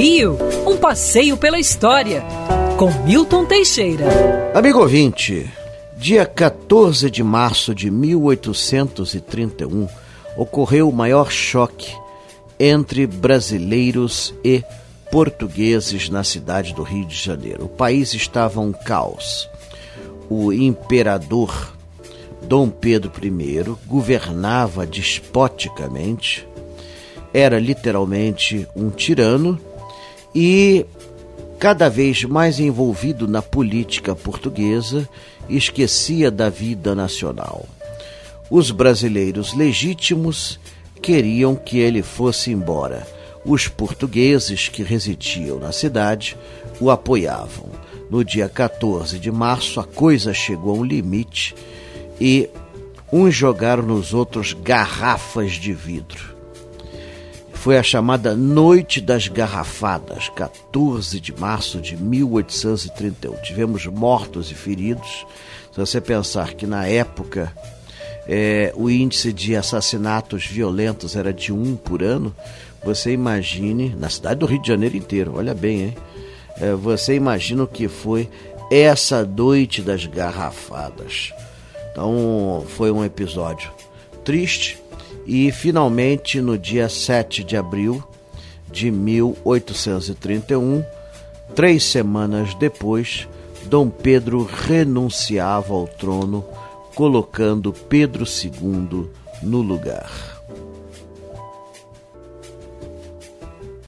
Rio, um passeio pela história, com Milton Teixeira. Amigo ouvinte, dia 14 de março de 1831 ocorreu o maior choque entre brasileiros e portugueses na cidade do Rio de Janeiro. O país estava um caos. O imperador Dom Pedro I governava despoticamente, era literalmente um tirano e cada vez mais envolvido na política portuguesa, esquecia da vida nacional. Os brasileiros legítimos queriam que ele fosse embora. Os portugueses que residiam na cidade o apoiavam. No dia 14 de março, a coisa chegou a um limite e uns jogaram nos outros garrafas de vidro. Foi a chamada Noite das Garrafadas, 14 de março de 1831. Tivemos mortos e feridos. Se você pensar que na época é, o índice de assassinatos violentos era de um por ano, você imagine, na cidade do Rio de Janeiro inteiro, olha bem, hein? É, você imagina o que foi essa noite das garrafadas. Então foi um episódio triste e finalmente no dia 7 de abril de 1831, três semanas depois, Dom Pedro renunciava ao trono colocando Pedro II no lugar.